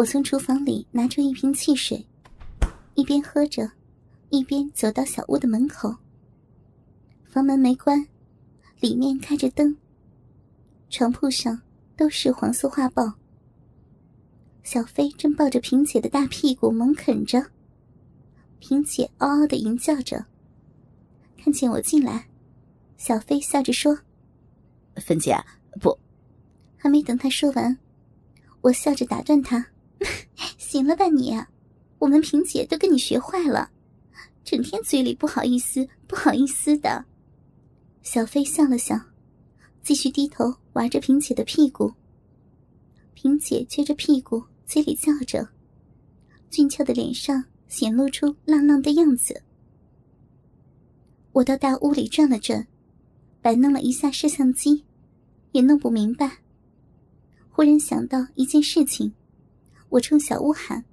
我从厨房里拿出一瓶汽水，一边喝着，一边走到小屋的门口。房门没关，里面开着灯。床铺上都是黄色画报。小飞正抱着萍姐的大屁股猛啃着，萍姐嗷嗷的吟叫着。看见我进来，小飞笑着说：“芬姐，不。”还没等他说完，我笑着打断他：“ 行了吧你？我们萍姐都跟你学坏了，整天嘴里不好意思不好意思的。”小飞笑了笑，继续低头玩着萍姐的屁股。萍姐撅着屁股。嘴里叫着，俊俏的脸上显露出浪浪的样子。我到大屋里转了转，摆弄了一下摄像机，也弄不明白。忽然想到一件事情，我冲小屋喊：“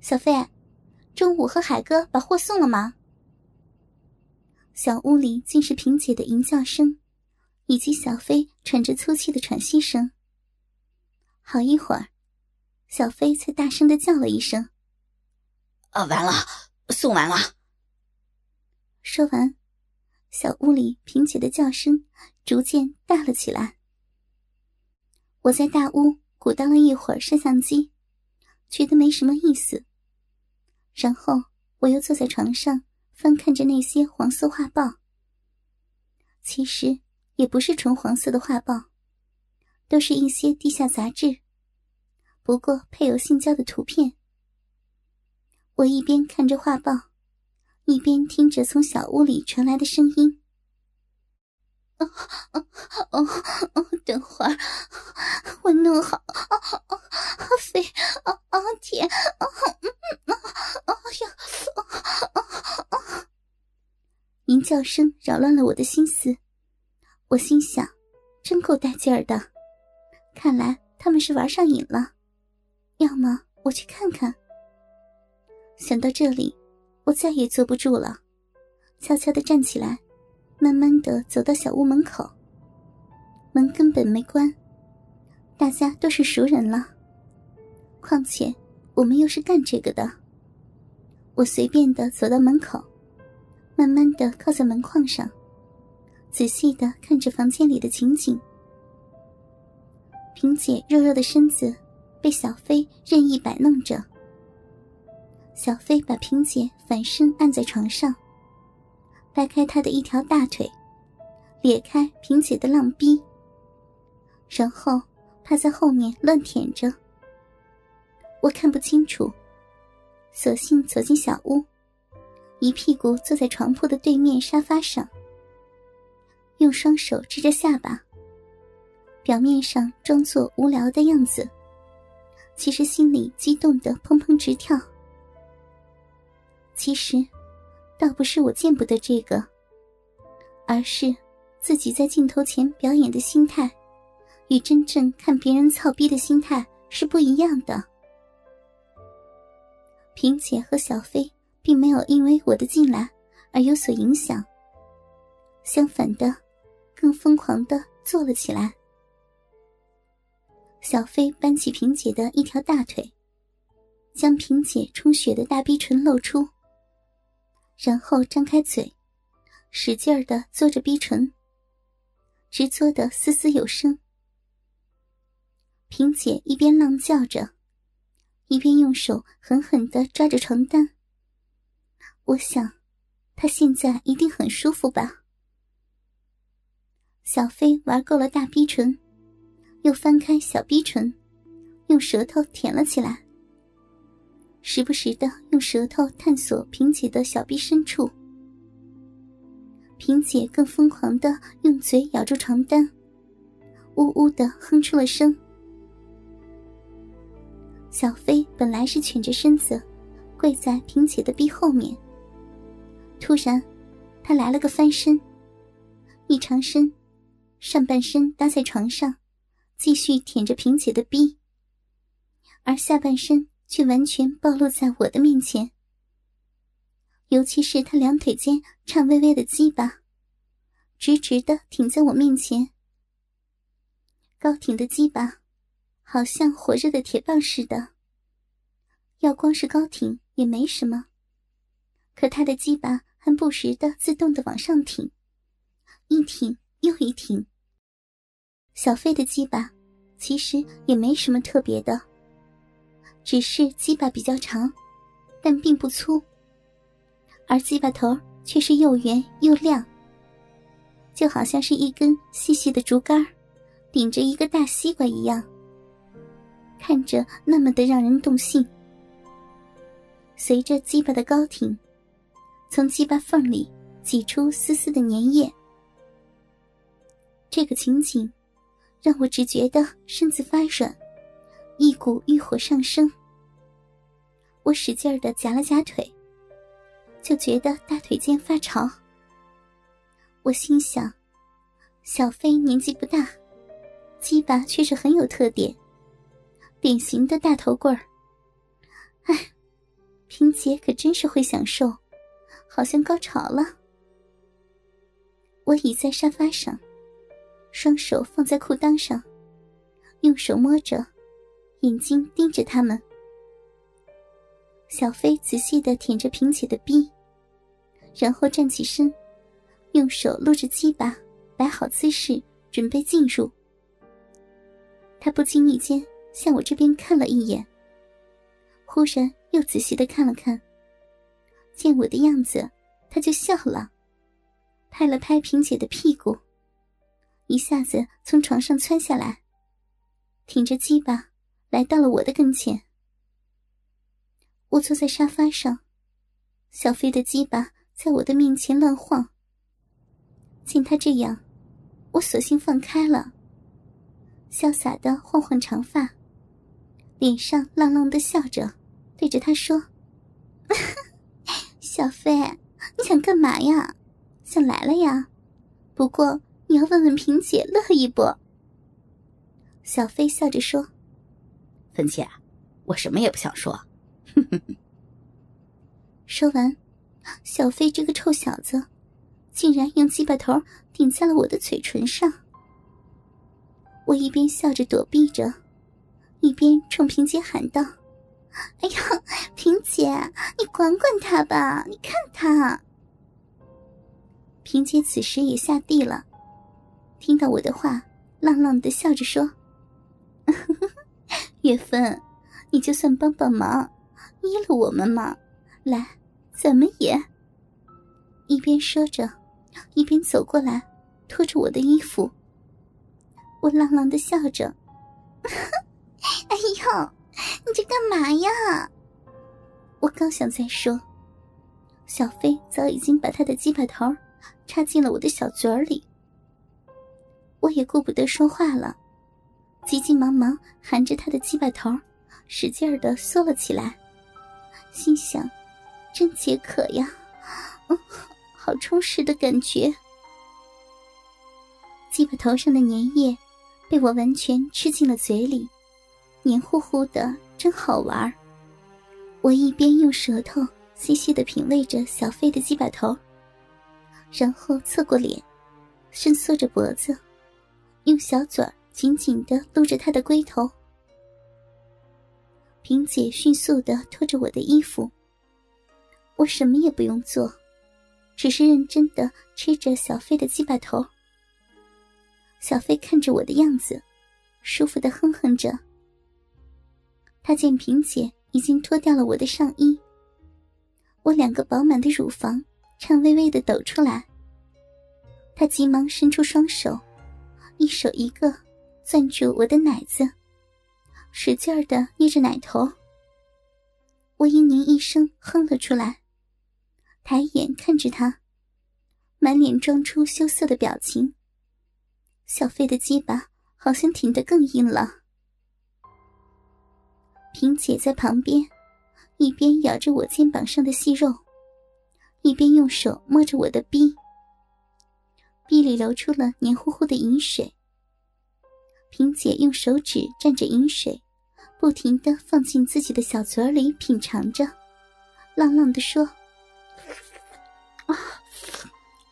小飞，中午和海哥把货送了吗？”小屋里尽是萍姐的吟叫声，以及小飞喘着粗气的喘息声。好一会儿。小飞才大声的叫了一声：“啊，完了，送完了。”说完，小屋里萍姐的叫声逐渐大了起来。我在大屋鼓捣了一会儿摄像机，觉得没什么意思。然后我又坐在床上翻看着那些黄色画报。其实也不是纯黄色的画报，都是一些地下杂志。不过配有性交的图片。我一边看着画报，一边听着从小屋里传来的声音。哦哦哦哦！等会儿我弄好。哦哦飞！哦哦天！哦哦哦呀！哦哦！吟叫声扰乱了我的心思。我心想，真够带劲儿的。看来他们是玩上瘾了。要么我去看看。想到这里，我再也坐不住了，悄悄的站起来，慢慢的走到小屋门口。门根本没关，大家都是熟人了。况且我们又是干这个的。我随便的走到门口，慢慢的靠在门框上，仔细的看着房间里的情景。萍姐肉肉的身子。被小飞任意摆弄着，小飞把萍姐反身按在床上，掰开他的一条大腿，咧开萍姐的浪逼，然后趴在后面乱舔着。我看不清楚，索性走进小屋，一屁股坐在床铺的对面沙发上，用双手支着下巴，表面上装作无聊的样子。其实心里激动的砰砰直跳。其实，倒不是我见不得这个，而是自己在镜头前表演的心态，与真正看别人操逼的心态是不一样的。萍姐和小飞并没有因为我的进来而有所影响，相反的，更疯狂的坐了起来。小飞搬起萍姐的一条大腿，将萍姐充血的大逼唇露出，然后张开嘴，使劲儿的嘬着逼唇，直嘬的嘶嘶有声。萍姐一边浪叫着，一边用手狠狠的抓着床单。我想，她现在一定很舒服吧。小飞玩够了大逼唇。又翻开小逼唇，用舌头舔了起来，时不时的用舌头探索萍姐的小臂深处。萍姐更疯狂的用嘴咬住床单，呜呜的哼出了声。小飞本来是蜷着身子，跪在萍姐的臂后面，突然，他来了个翻身，一长身，上半身搭在床上。继续舔着萍姐的逼，而下半身却完全暴露在我的面前。尤其是他两腿间颤巍巍的鸡巴，直直的挺在我面前。高挺的鸡巴，好像火热的铁棒似的。要光是高挺也没什么，可他的鸡巴还不时的自动的往上挺，一挺又一挺。小飞的鸡巴其实也没什么特别的，只是鸡巴比较长，但并不粗，而鸡巴头却是又圆又亮，就好像是一根细细的竹竿顶着一个大西瓜一样。看着那么的让人动心，随着鸡巴的高挺，从鸡巴缝里挤出丝丝的粘液。这个情景让我只觉得身子发软，一股欲火上升。我使劲的夹了夹腿，就觉得大腿间发潮。我心想，小飞年纪不大，鸡巴却是很有特点。典型的大头棍儿，哎，萍姐可真是会享受，好像高潮了。我倚在沙发上，双手放在裤裆上，用手摸着，眼睛盯着他们。小飞仔细的舔着萍姐的逼，然后站起身，用手撸着鸡巴，摆好姿势，准备进入。他不经意间。向我这边看了一眼，忽然又仔细的看了看。见我的样子，他就笑了，拍了拍萍姐的屁股，一下子从床上窜下来，挺着鸡巴来到了我的跟前。我坐在沙发上，小飞的鸡巴在我的面前乱晃。见他这样，我索性放开了，潇洒的晃晃长发。脸上浪浪的笑着，对着他说：“小飞，你想干嘛呀？想来了呀？不过你要问问萍姐乐意不？”小飞笑着说：“芬姐，我什么也不想说。”哼哼说完，小飞这个臭小子，竟然用鸡巴头顶在了我的嘴唇上。我一边笑着躲避着。一边冲萍姐喊道：“哎呀，萍姐，你管管他吧！你看他。”萍姐此时也下地了，听到我的话，浪浪的笑着说：“月芬，你就算帮帮忙，依了我们嘛！来，咱们也。”一边说着，一边走过来，拖着我的衣服。我浪浪的笑着。哎呦，你这干嘛呀？我刚想再说，小飞早已经把他的鸡巴头插进了我的小嘴里。我也顾不得说话了，急急忙忙含着他的鸡巴头，使劲的缩了起来，心想：真解渴呀，嗯，好充实的感觉。鸡巴头上的粘液被我完全吃进了嘴里。黏糊糊的，真好玩我一边用舌头细细的品味着小飞的鸡巴头，然后侧过脸，伸缩着脖子，用小嘴紧紧的撸着他的龟头。萍姐迅速的脱着我的衣服，我什么也不用做，只是认真的吃着小飞的鸡巴头。小飞看着我的样子，舒服的哼哼着。他见萍姐已经脱掉了我的上衣，我两个饱满的乳房颤巍巍的抖出来。他急忙伸出双手，一手一个攥住我的奶子，使劲儿的捏着奶头。我嘤咛一声哼了出来，抬眼看着他，满脸装出羞涩的表情。小飞的鸡巴好像挺得更硬了。萍姐在旁边，一边咬着我肩膀上的细肉，一边用手摸着我的逼，逼里流出了黏糊糊的饮水。萍姐用手指蘸着饮水，不停的放进自己的小嘴里品尝着，浪浪的说：“啊，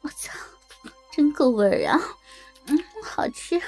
我操，真够味儿啊，嗯，好吃。”